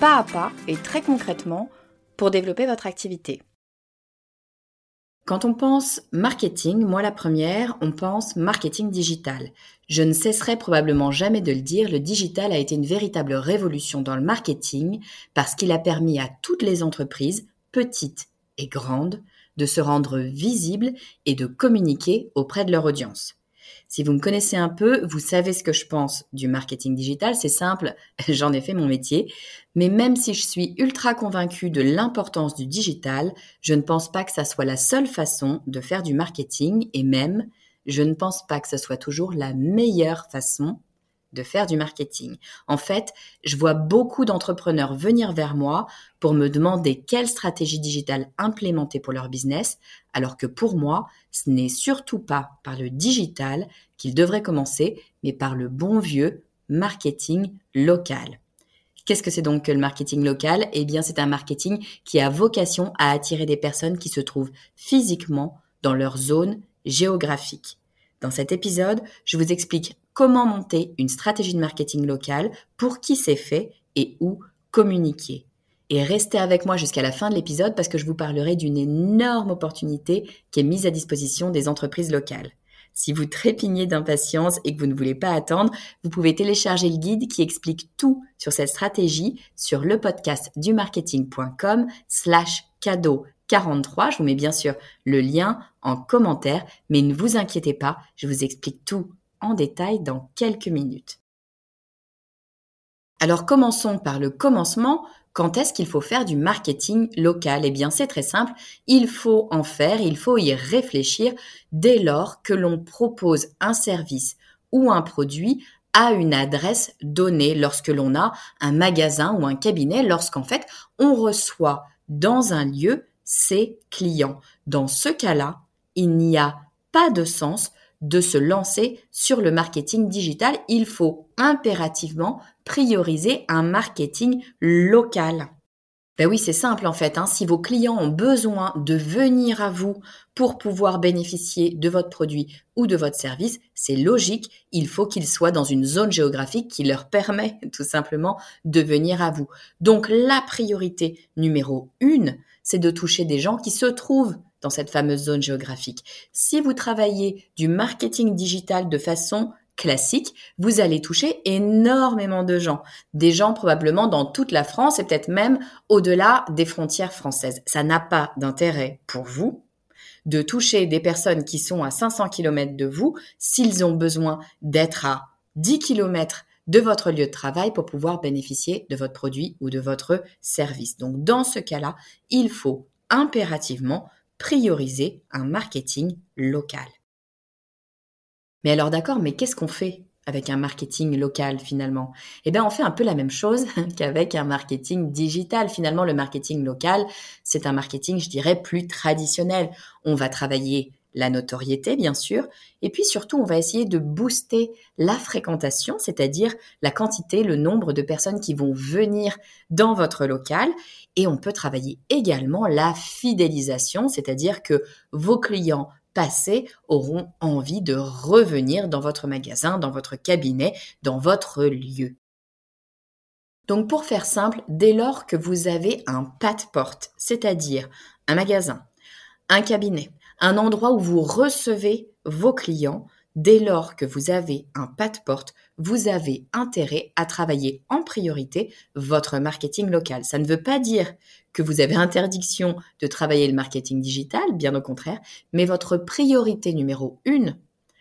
pas à pas et très concrètement pour développer votre activité. Quand on pense marketing, moi la première, on pense marketing digital. Je ne cesserai probablement jamais de le dire, le digital a été une véritable révolution dans le marketing parce qu'il a permis à toutes les entreprises, petites et grandes, de se rendre visibles et de communiquer auprès de leur audience. Si vous me connaissez un peu, vous savez ce que je pense du marketing digital. C'est simple, j'en ai fait mon métier. Mais même si je suis ultra convaincue de l'importance du digital, je ne pense pas que ça soit la seule façon de faire du marketing et même, je ne pense pas que ce soit toujours la meilleure façon de faire du marketing. En fait, je vois beaucoup d'entrepreneurs venir vers moi pour me demander quelle stratégie digitale implémenter pour leur business, alors que pour moi, ce n'est surtout pas par le digital qu'ils devraient commencer, mais par le bon vieux marketing local. Qu'est-ce que c'est donc que le marketing local? Eh bien, c'est un marketing qui a vocation à attirer des personnes qui se trouvent physiquement dans leur zone géographique. Dans cet épisode, je vous explique comment monter une stratégie de marketing local, pour qui c'est fait et où communiquer. Et restez avec moi jusqu'à la fin de l'épisode parce que je vous parlerai d'une énorme opportunité qui est mise à disposition des entreprises locales. Si vous trépignez d'impatience et que vous ne voulez pas attendre, vous pouvez télécharger le guide qui explique tout sur cette stratégie sur le podcast du marketing.com slash cadeau 43. Je vous mets bien sûr le lien en commentaire, mais ne vous inquiétez pas, je vous explique tout en détail dans quelques minutes. Alors commençons par le commencement. Quand est-ce qu'il faut faire du marketing local? Eh bien c'est très simple, il faut en faire, il faut y réfléchir dès lors que l'on propose un service ou un produit à une adresse donnée lorsque l'on a un magasin ou un cabinet, lorsqu'en fait on reçoit dans un lieu ses clients. Dans ce cas-là, il n'y a pas de sens de se lancer sur le marketing digital. Il faut impérativement prioriser un marketing local. Ben oui, c'est simple en fait. Hein. Si vos clients ont besoin de venir à vous pour pouvoir bénéficier de votre produit ou de votre service, c'est logique. Il faut qu'ils soient dans une zone géographique qui leur permet tout simplement de venir à vous. Donc la priorité numéro une, c'est de toucher des gens qui se trouvent dans cette fameuse zone géographique. Si vous travaillez du marketing digital de façon classique, vous allez toucher énormément de gens. Des gens probablement dans toute la France et peut-être même au-delà des frontières françaises. Ça n'a pas d'intérêt pour vous de toucher des personnes qui sont à 500 km de vous s'ils ont besoin d'être à 10 km de votre lieu de travail pour pouvoir bénéficier de votre produit ou de votre service. Donc dans ce cas-là, il faut impérativement prioriser un marketing local. Mais alors d'accord, mais qu'est-ce qu'on fait avec un marketing local finalement? Eh bien, on fait un peu la même chose qu'avec un marketing digital. Finalement, le marketing local, c'est un marketing, je dirais, plus traditionnel. On va travailler la notoriété, bien sûr, et puis surtout, on va essayer de booster la fréquentation, c'est-à-dire la quantité, le nombre de personnes qui vont venir dans votre local, et on peut travailler également la fidélisation, c'est-à-dire que vos clients passer auront envie de revenir dans votre magasin, dans votre cabinet, dans votre lieu. Donc pour faire simple, dès lors que vous avez un pas de porte, c'est-à-dire un magasin, un cabinet, un endroit où vous recevez vos clients, dès lors que vous avez un pas de porte, vous avez intérêt à travailler en priorité votre marketing local. Ça ne veut pas dire que vous avez interdiction de travailler le marketing digital, bien au contraire, mais votre priorité numéro une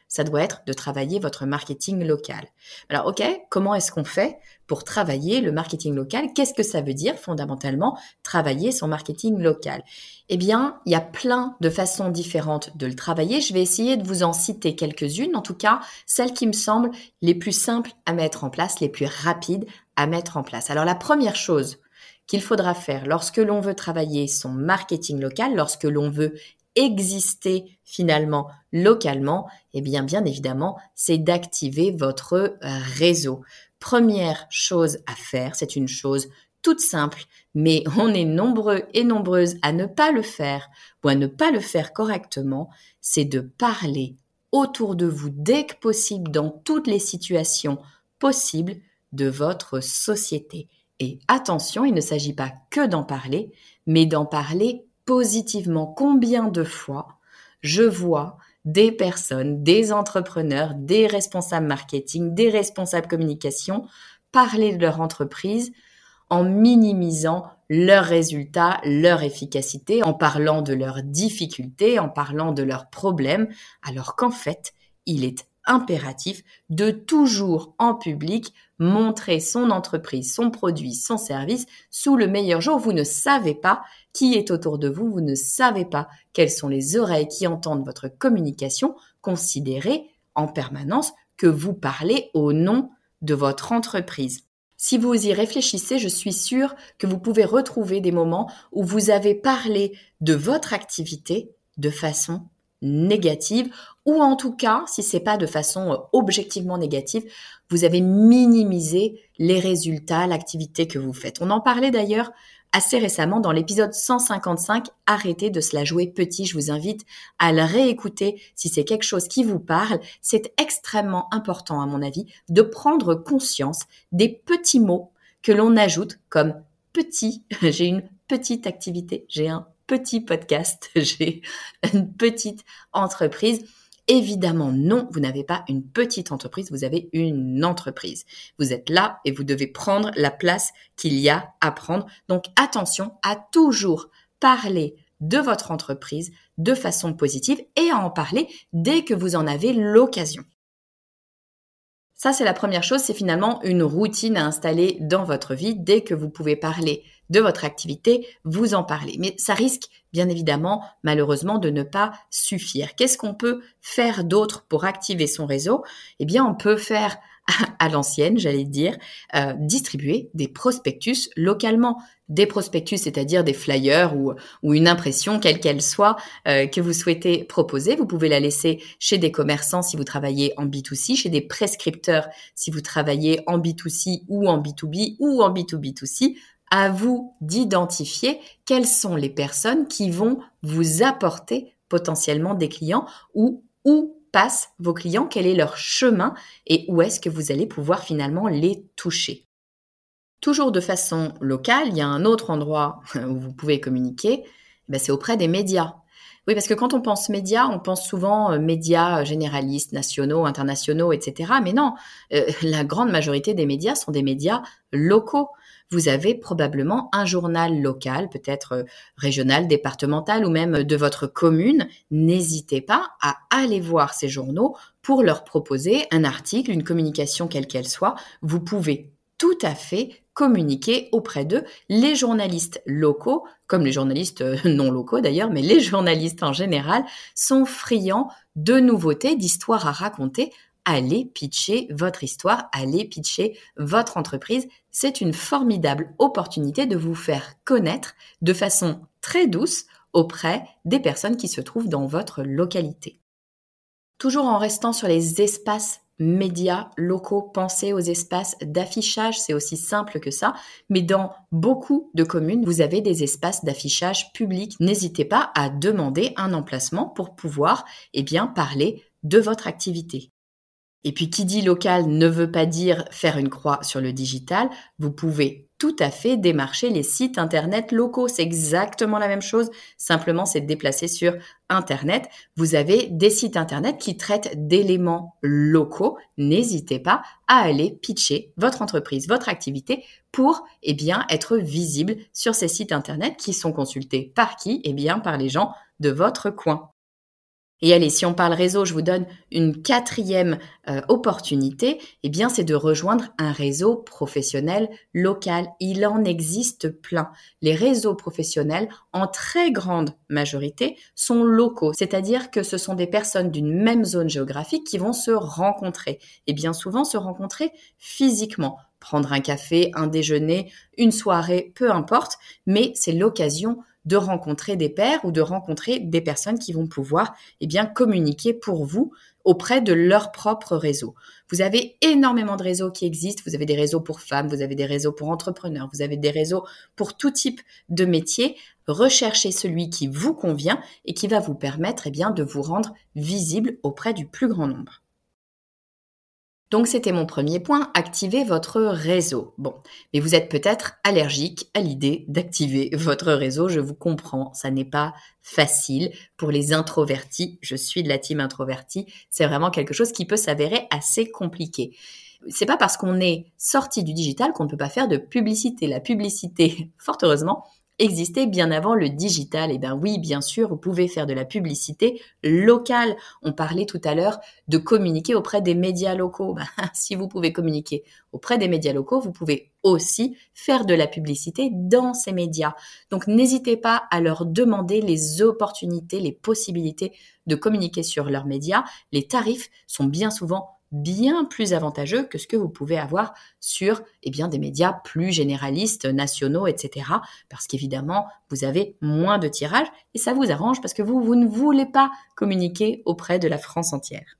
ça doit être de travailler votre marketing local. Alors, OK, comment est-ce qu'on fait pour travailler le marketing local? Qu'est-ce que ça veut dire fondamentalement travailler son marketing local? Eh bien, il y a plein de façons différentes de le travailler. Je vais essayer de vous en citer quelques-unes, en tout cas celles qui me semblent les plus simples à mettre en place, les plus rapides à mettre en place. Alors, la première chose qu'il faudra faire lorsque l'on veut travailler son marketing local, lorsque l'on veut exister finalement localement, eh bien bien évidemment, c'est d'activer votre euh, réseau. Première chose à faire, c'est une chose toute simple, mais on est nombreux et nombreuses à ne pas le faire ou à ne pas le faire correctement, c'est de parler autour de vous dès que possible dans toutes les situations possibles de votre société. Et attention, il ne s'agit pas que d'en parler, mais d'en parler positivement combien de fois je vois des personnes, des entrepreneurs, des responsables marketing, des responsables communication parler de leur entreprise en minimisant leurs résultats, leur efficacité, en parlant de leurs difficultés, en parlant de leurs problèmes, alors qu'en fait, il est impératif de toujours en public montrer son entreprise, son produit, son service sous le meilleur jour. Vous ne savez pas qui est autour de vous, vous ne savez pas quelles sont les oreilles qui entendent votre communication. Considérez en permanence que vous parlez au nom de votre entreprise. Si vous y réfléchissez, je suis sûre que vous pouvez retrouver des moments où vous avez parlé de votre activité de façon négative ou en tout cas, si c'est pas de façon euh, objectivement négative, vous avez minimisé les résultats, l'activité que vous faites. On en parlait d'ailleurs assez récemment dans l'épisode 155, arrêtez de se la jouer petit. Je vous invite à le réécouter si c'est quelque chose qui vous parle. C'est extrêmement important, à mon avis, de prendre conscience des petits mots que l'on ajoute comme petit. J'ai une petite activité, j'ai un petit podcast, j'ai une petite entreprise. Évidemment, non, vous n'avez pas une petite entreprise, vous avez une entreprise. Vous êtes là et vous devez prendre la place qu'il y a à prendre. Donc attention à toujours parler de votre entreprise de façon positive et à en parler dès que vous en avez l'occasion. Ça, c'est la première chose, c'est finalement une routine à installer dans votre vie. Dès que vous pouvez parler de votre activité, vous en parlez. Mais ça risque, bien évidemment, malheureusement, de ne pas suffire. Qu'est-ce qu'on peut faire d'autre pour activer son réseau? Eh bien, on peut faire à l'ancienne, j'allais dire, euh, distribuer des prospectus localement. Des prospectus, c'est-à-dire des flyers ou, une impression, quelle qu'elle soit, euh, que vous souhaitez proposer. Vous pouvez la laisser chez des commerçants si vous travaillez en B2C, chez des prescripteurs si vous travaillez en B2C ou en B2B ou en B2B2C. À vous d'identifier quelles sont les personnes qui vont vous apporter potentiellement des clients ou où passent vos clients, quel est leur chemin et où est-ce que vous allez pouvoir finalement les toucher. Toujours de façon locale, il y a un autre endroit où vous pouvez communiquer, eh ben, c'est auprès des médias. Oui, parce que quand on pense médias, on pense souvent euh, médias généralistes, nationaux, internationaux, etc. Mais non, euh, la grande majorité des médias sont des médias locaux vous avez probablement un journal local, peut-être euh, régional, départemental ou même de votre commune. N'hésitez pas à aller voir ces journaux pour leur proposer un article, une communication quelle qu'elle soit. Vous pouvez tout à fait communiquer auprès d'eux. Les journalistes locaux, comme les journalistes euh, non locaux d'ailleurs, mais les journalistes en général, sont friands de nouveautés, d'histoires à raconter allez pitcher votre histoire, allez pitcher votre entreprise. C'est une formidable opportunité de vous faire connaître de façon très douce auprès des personnes qui se trouvent dans votre localité. Toujours en restant sur les espaces médias locaux, pensez aux espaces d'affichage, c'est aussi simple que ça, mais dans beaucoup de communes, vous avez des espaces d'affichage publics. N'hésitez pas à demander un emplacement pour pouvoir eh bien parler de votre activité. Et puis qui dit local ne veut pas dire faire une croix sur le digital, vous pouvez tout à fait démarcher les sites internet locaux. C'est exactement la même chose, simplement c'est déplacé sur internet. Vous avez des sites internet qui traitent d'éléments locaux. N'hésitez pas à aller pitcher votre entreprise, votre activité pour eh bien être visible sur ces sites internet qui sont consultés par qui? Eh bien par les gens de votre coin. Et allez, si on parle réseau, je vous donne une quatrième euh, opportunité, eh bien c'est de rejoindre un réseau professionnel local. Il en existe plein. Les réseaux professionnels, en très grande majorité, sont locaux, c'est-à-dire que ce sont des personnes d'une même zone géographique qui vont se rencontrer, et bien souvent se rencontrer physiquement. Prendre un café, un déjeuner, une soirée, peu importe, mais c'est l'occasion de rencontrer des pairs ou de rencontrer des personnes qui vont pouvoir eh bien communiquer pour vous auprès de leur propre réseau. Vous avez énormément de réseaux qui existent. Vous avez des réseaux pour femmes, vous avez des réseaux pour entrepreneurs, vous avez des réseaux pour tout type de métier. Recherchez celui qui vous convient et qui va vous permettre eh bien, de vous rendre visible auprès du plus grand nombre. Donc c'était mon premier point, activer votre réseau. Bon, mais vous êtes peut-être allergique à l'idée d'activer votre réseau, je vous comprends, ça n'est pas facile pour les introvertis. Je suis de la team introvertie, c'est vraiment quelque chose qui peut s'avérer assez compliqué. C'est pas parce qu'on est sorti du digital qu'on ne peut pas faire de publicité. La publicité, fort heureusement, existait bien avant le digital. Eh bien oui, bien sûr, vous pouvez faire de la publicité locale. On parlait tout à l'heure de communiquer auprès des médias locaux. Ben, si vous pouvez communiquer auprès des médias locaux, vous pouvez aussi faire de la publicité dans ces médias. Donc n'hésitez pas à leur demander les opportunités, les possibilités de communiquer sur leurs médias. Les tarifs sont bien souvent bien plus avantageux que ce que vous pouvez avoir sur eh bien, des médias plus généralistes, nationaux, etc. Parce qu'évidemment, vous avez moins de tirages et ça vous arrange parce que vous, vous ne voulez pas communiquer auprès de la France entière.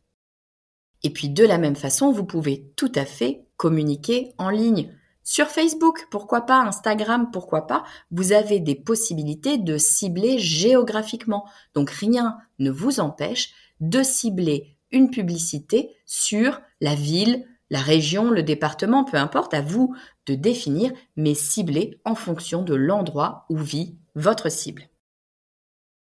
Et puis de la même façon, vous pouvez tout à fait communiquer en ligne. Sur Facebook, pourquoi pas, Instagram, pourquoi pas, vous avez des possibilités de cibler géographiquement. Donc rien ne vous empêche de cibler une publicité sur la ville, la région, le département, peu importe, à vous de définir, mais ciblée en fonction de l'endroit où vit votre cible.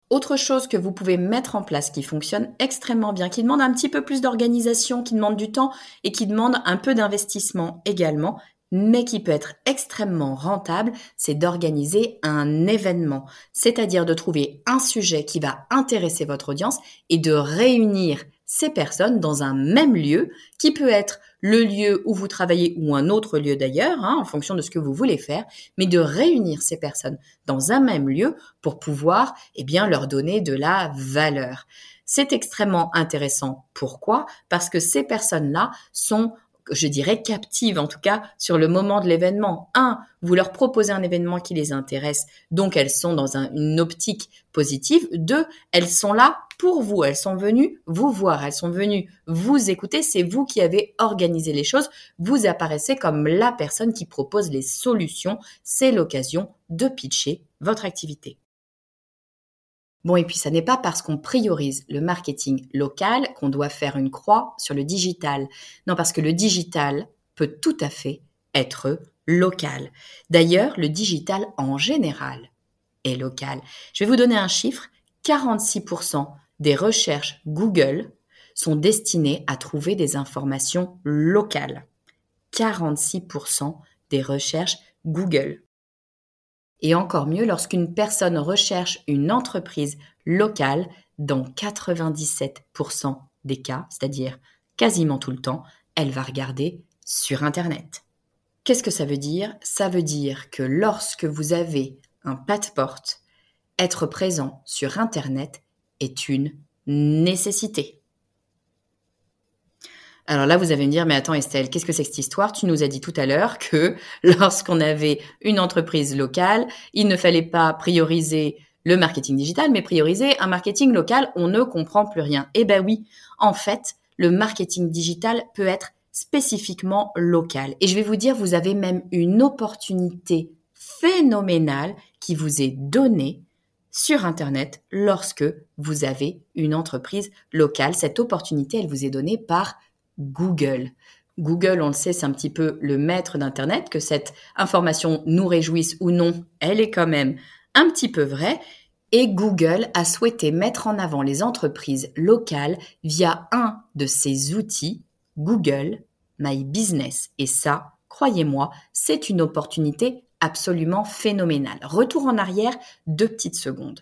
Autre chose que vous pouvez mettre en place qui fonctionne extrêmement bien, qui demande un petit peu plus d'organisation, qui demande du temps et qui demande un peu d'investissement également, mais qui peut être extrêmement rentable, c'est d'organiser un événement, c'est-à-dire de trouver un sujet qui va intéresser votre audience et de réunir ces personnes dans un même lieu, qui peut être le lieu où vous travaillez ou un autre lieu d'ailleurs, hein, en fonction de ce que vous voulez faire, mais de réunir ces personnes dans un même lieu pour pouvoir, eh bien, leur donner de la valeur. C'est extrêmement intéressant. Pourquoi? Parce que ces personnes-là sont je dirais, captives, en tout cas sur le moment de l'événement. Un, vous leur proposez un événement qui les intéresse, donc elles sont dans une optique positive. Deux, elles sont là pour vous, elles sont venues vous voir, elles sont venues vous écouter, c'est vous qui avez organisé les choses, vous apparaissez comme la personne qui propose les solutions, c'est l'occasion de pitcher votre activité. Bon, et puis ça n'est pas parce qu'on priorise le marketing local qu'on doit faire une croix sur le digital. Non, parce que le digital peut tout à fait être local. D'ailleurs, le digital en général est local. Je vais vous donner un chiffre. 46% des recherches Google sont destinées à trouver des informations locales. 46% des recherches Google. Et encore mieux lorsqu'une personne recherche une entreprise locale, dans 97% des cas, c'est-à-dire quasiment tout le temps, elle va regarder sur Internet. Qu'est-ce que ça veut dire? Ça veut dire que lorsque vous avez un pas de porte, être présent sur Internet est une nécessité. Alors là, vous allez me dire, mais attends Estelle, qu'est-ce que c'est que cette histoire? Tu nous as dit tout à l'heure que lorsqu'on avait une entreprise locale, il ne fallait pas prioriser le marketing digital, mais prioriser un marketing local, on ne comprend plus rien. Eh ben oui, en fait, le marketing digital peut être spécifiquement local. Et je vais vous dire, vous avez même une opportunité phénoménale qui vous est donnée sur Internet lorsque vous avez une entreprise locale. Cette opportunité, elle vous est donnée par Google. Google, on le sait, c'est un petit peu le maître d'Internet, que cette information nous réjouisse ou non, elle est quand même un petit peu vraie. Et Google a souhaité mettre en avant les entreprises locales via un de ses outils, Google My Business. Et ça, croyez-moi, c'est une opportunité absolument phénoménale. Retour en arrière, deux petites secondes.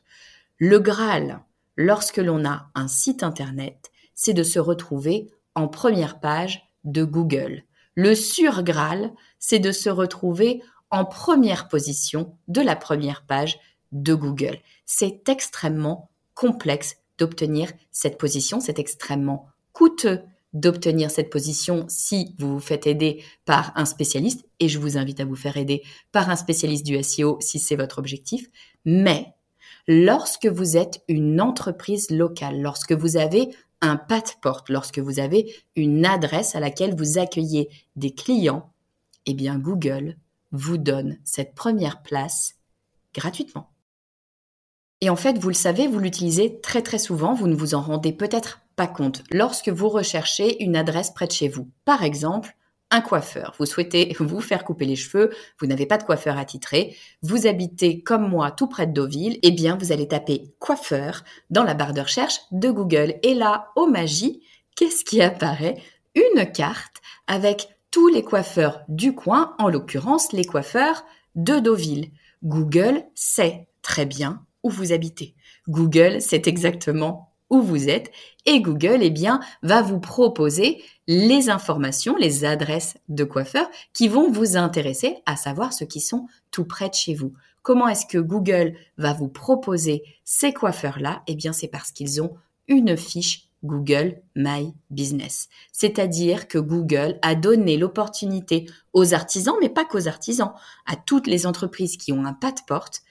Le Graal, lorsque l'on a un site Internet, c'est de se retrouver en première page de Google. Le sur Graal, c'est de se retrouver en première position de la première page de Google. C'est extrêmement complexe d'obtenir cette position, c'est extrêmement coûteux d'obtenir cette position si vous vous faites aider par un spécialiste, et je vous invite à vous faire aider par un spécialiste du SEO si c'est votre objectif, mais lorsque vous êtes une entreprise locale, lorsque vous avez un pas de porte, lorsque vous avez une adresse à laquelle vous accueillez des clients, eh bien Google vous donne cette première place gratuitement. Et en fait, vous le savez, vous l'utilisez très très souvent, vous ne vous en rendez peut-être pas compte lorsque vous recherchez une adresse près de chez vous. Par exemple, un coiffeur. Vous souhaitez vous faire couper les cheveux, vous n'avez pas de coiffeur attitré, vous habitez comme moi tout près de Deauville, eh bien vous allez taper coiffeur dans la barre de recherche de Google. Et là, au magie, qu'est-ce qui apparaît? Une carte avec tous les coiffeurs du coin, en l'occurrence les coiffeurs de Deauville. Google sait très bien où vous habitez. Google sait exactement où vous êtes et Google eh bien va vous proposer les informations, les adresses de coiffeurs qui vont vous intéresser à savoir ceux qui sont tout près de chez vous. Comment est-ce que Google va vous proposer ces coiffeurs-là? Eh bien c'est parce qu'ils ont une fiche Google My Business. C'est-à-dire que Google a donné l'opportunité aux artisans, mais pas qu'aux artisans, à toutes les entreprises qui ont un pas de porte,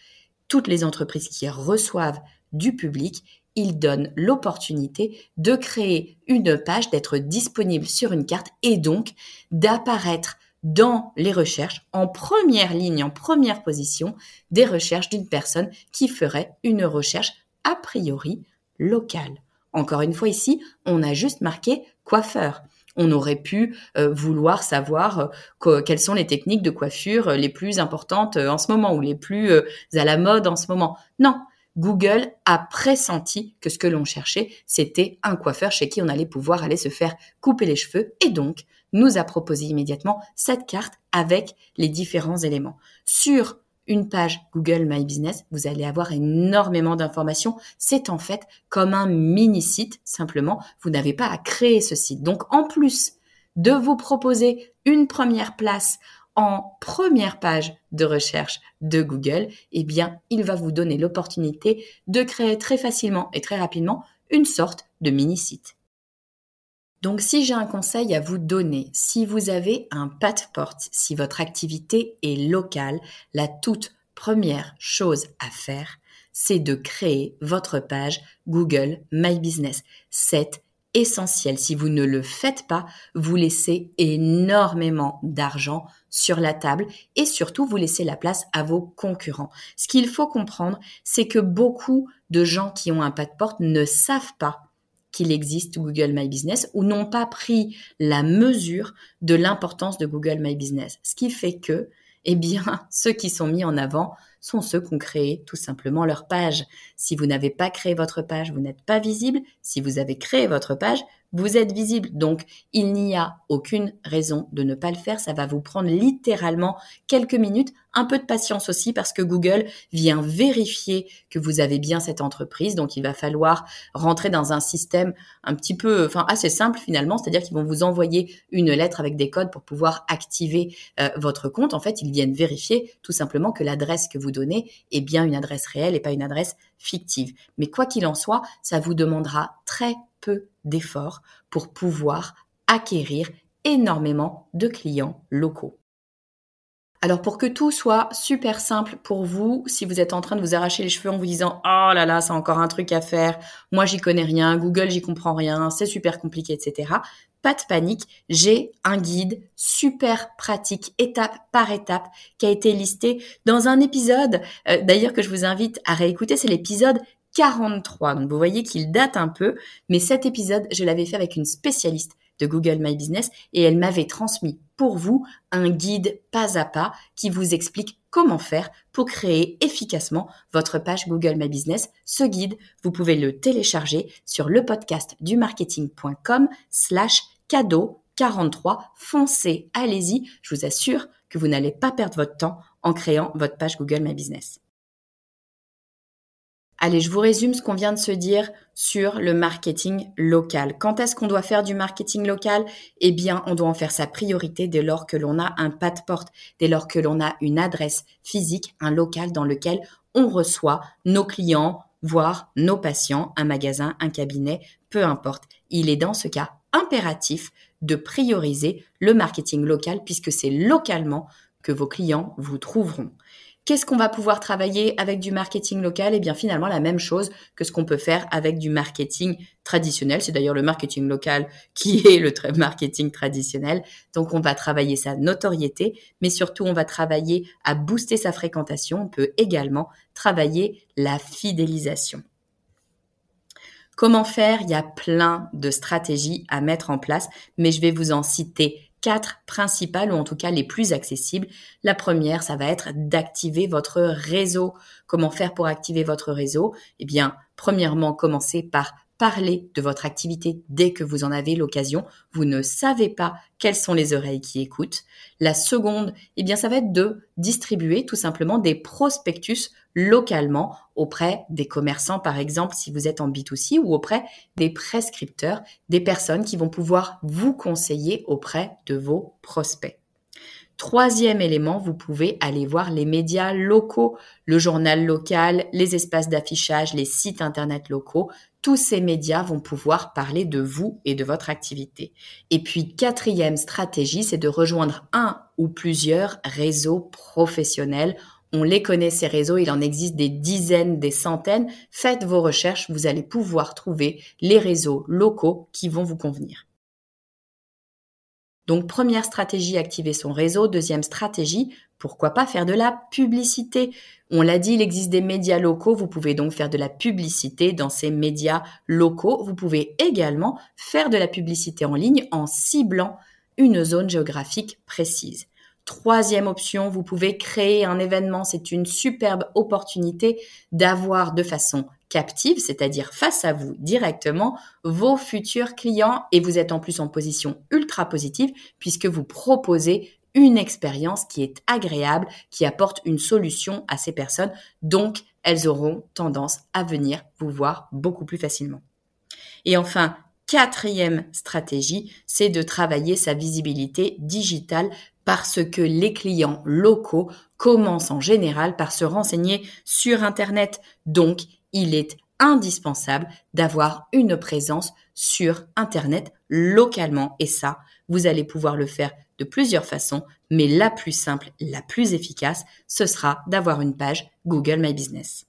toutes les entreprises qui reçoivent du public, il donne l'opportunité de créer une page, d'être disponible sur une carte et donc d'apparaître dans les recherches en première ligne, en première position des recherches d'une personne qui ferait une recherche a priori locale. Encore une fois ici, on a juste marqué coiffeur. On aurait pu euh, vouloir savoir euh, quelles sont les techniques de coiffure les plus importantes euh, en ce moment ou les plus à la mode en ce moment. Non, Google a pressenti que ce que l'on cherchait, c'était un coiffeur chez qui on allait pouvoir aller se faire couper les cheveux et donc nous a proposé immédiatement cette carte avec les différents éléments. Sur une page Google My Business, vous allez avoir énormément d'informations. C'est en fait comme un mini site, simplement, vous n'avez pas à créer ce site. Donc en plus de vous proposer une première place en première page de recherche de Google, eh bien, il va vous donner l'opportunité de créer très facilement et très rapidement une sorte de mini-site. Donc, si j'ai un conseil à vous donner, si vous avez un pas de porte, si votre activité est locale, la toute première chose à faire, c'est de créer votre page Google My Business. Essentiel. Si vous ne le faites pas, vous laissez énormément d'argent sur la table et surtout vous laissez la place à vos concurrents. Ce qu'il faut comprendre, c'est que beaucoup de gens qui ont un pas de porte ne savent pas qu'il existe Google My Business ou n'ont pas pris la mesure de l'importance de Google My Business. Ce qui fait que, eh ceux qui sont mis en avant sont ceux qui ont créé tout simplement leur page. Si vous n'avez pas créé votre page, vous n'êtes pas visible. Si vous avez créé votre page, vous êtes visible. Donc, il n'y a aucune raison de ne pas le faire. Ça va vous prendre littéralement quelques minutes, un peu de patience aussi parce que Google vient vérifier que vous avez bien cette entreprise. Donc, il va falloir rentrer dans un système un petit peu, enfin, assez simple finalement. C'est-à-dire qu'ils vont vous envoyer une lettre avec des codes pour pouvoir activer euh, votre compte. En fait, ils viennent vérifier tout simplement que l'adresse que vous donnez est bien une adresse réelle et pas une adresse fictive. Mais quoi qu'il en soit, ça vous demandera très peu d'efforts pour pouvoir acquérir énormément de clients locaux. Alors pour que tout soit super simple pour vous, si vous êtes en train de vous arracher les cheveux en vous disant "Oh là là, c'est encore un truc à faire, moi j'y connais rien, Google j'y comprends rien, c'est super compliqué, etc." Pas de panique, j'ai un guide super pratique, étape par étape, qui a été listé dans un épisode, euh, d'ailleurs que je vous invite à réécouter, c'est l'épisode 43. Donc vous voyez qu'il date un peu, mais cet épisode, je l'avais fait avec une spécialiste de Google My Business et elle m'avait transmis pour vous un guide pas à pas qui vous explique comment faire pour créer efficacement votre page Google My Business. Ce guide, vous pouvez le télécharger sur le podcast du marketing.com slash cadeau 43. Foncez, allez-y. Je vous assure que vous n'allez pas perdre votre temps en créant votre page Google My Business. Allez, je vous résume ce qu'on vient de se dire sur le marketing local. Quand est-ce qu'on doit faire du marketing local? Eh bien, on doit en faire sa priorité dès lors que l'on a un pas de porte, dès lors que l'on a une adresse physique, un local dans lequel on reçoit nos clients, voire nos patients, un magasin, un cabinet, peu importe. Il est dans ce cas impératif de prioriser le marketing local puisque c'est localement que vos clients vous trouveront. Qu'est-ce qu'on va pouvoir travailler avec du marketing local? Eh bien finalement la même chose que ce qu'on peut faire avec du marketing traditionnel. C'est d'ailleurs le marketing local qui est le marketing traditionnel. Donc on va travailler sa notoriété, mais surtout on va travailler à booster sa fréquentation. On peut également travailler la fidélisation. Comment faire? Il y a plein de stratégies à mettre en place, mais je vais vous en citer quatre principales, ou en tout cas les plus accessibles. La première, ça va être d'activer votre réseau. Comment faire pour activer votre réseau? Eh bien, premièrement, commencez par parler de votre activité dès que vous en avez l'occasion. Vous ne savez pas quelles sont les oreilles qui écoutent. La seconde, eh bien, ça va être de distribuer tout simplement des prospectus localement auprès des commerçants, par exemple, si vous êtes en B2C ou auprès des prescripteurs, des personnes qui vont pouvoir vous conseiller auprès de vos prospects. Troisième élément, vous pouvez aller voir les médias locaux, le journal local, les espaces d'affichage, les sites internet locaux. Tous ces médias vont pouvoir parler de vous et de votre activité. Et puis, quatrième stratégie, c'est de rejoindre un ou plusieurs réseaux professionnels on les connaît, ces réseaux, il en existe des dizaines, des centaines. Faites vos recherches, vous allez pouvoir trouver les réseaux locaux qui vont vous convenir. Donc première stratégie, activer son réseau. Deuxième stratégie, pourquoi pas faire de la publicité On l'a dit, il existe des médias locaux. Vous pouvez donc faire de la publicité dans ces médias locaux. Vous pouvez également faire de la publicité en ligne en ciblant une zone géographique précise. Troisième option, vous pouvez créer un événement. C'est une superbe opportunité d'avoir de façon captive, c'est-à-dire face à vous directement, vos futurs clients et vous êtes en plus en position ultra positive puisque vous proposez une expérience qui est agréable, qui apporte une solution à ces personnes. Donc, elles auront tendance à venir vous voir beaucoup plus facilement. Et enfin, quatrième stratégie, c'est de travailler sa visibilité digitale parce que les clients locaux commencent en général par se renseigner sur Internet. Donc, il est indispensable d'avoir une présence sur Internet localement. Et ça, vous allez pouvoir le faire de plusieurs façons, mais la plus simple, la plus efficace, ce sera d'avoir une page Google My Business.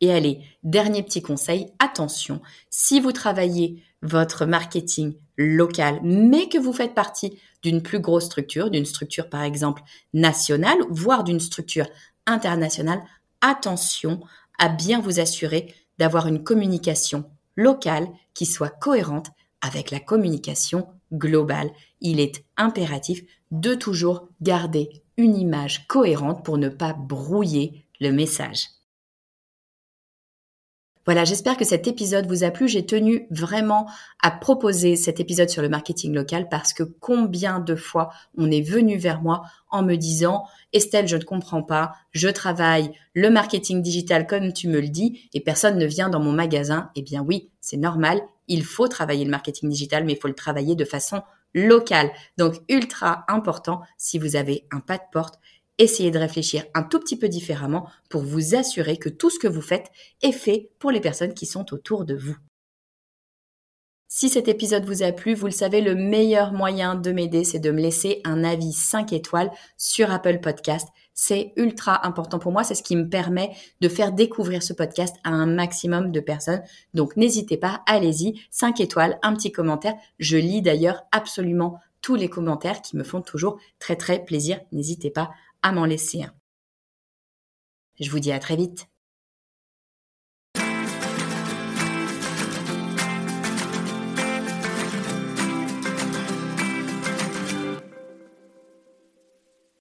Et allez, dernier petit conseil, attention, si vous travaillez votre marketing local, mais que vous faites partie d'une plus grosse structure, d'une structure par exemple nationale, voire d'une structure internationale, attention à bien vous assurer d'avoir une communication locale qui soit cohérente avec la communication globale. Il est impératif de toujours garder une image cohérente pour ne pas brouiller le message. Voilà, j'espère que cet épisode vous a plu. J'ai tenu vraiment à proposer cet épisode sur le marketing local parce que combien de fois on est venu vers moi en me disant Estelle, je ne comprends pas, je travaille le marketing digital comme tu me le dis et personne ne vient dans mon magasin. Eh bien oui, c'est normal, il faut travailler le marketing digital, mais il faut le travailler de façon locale. Donc ultra important si vous avez un pas de porte essayez de réfléchir un tout petit peu différemment pour vous assurer que tout ce que vous faites est fait pour les personnes qui sont autour de vous. Si cet épisode vous a plu, vous le savez, le meilleur moyen de m'aider, c'est de me laisser un avis 5 étoiles sur Apple Podcast. C'est ultra important pour moi, c'est ce qui me permet de faire découvrir ce podcast à un maximum de personnes. Donc n'hésitez pas, allez-y, 5 étoiles, un petit commentaire. Je lis d'ailleurs absolument tous les commentaires qui me font toujours très très plaisir. N'hésitez pas à m'en laisser un. Je vous dis à très vite.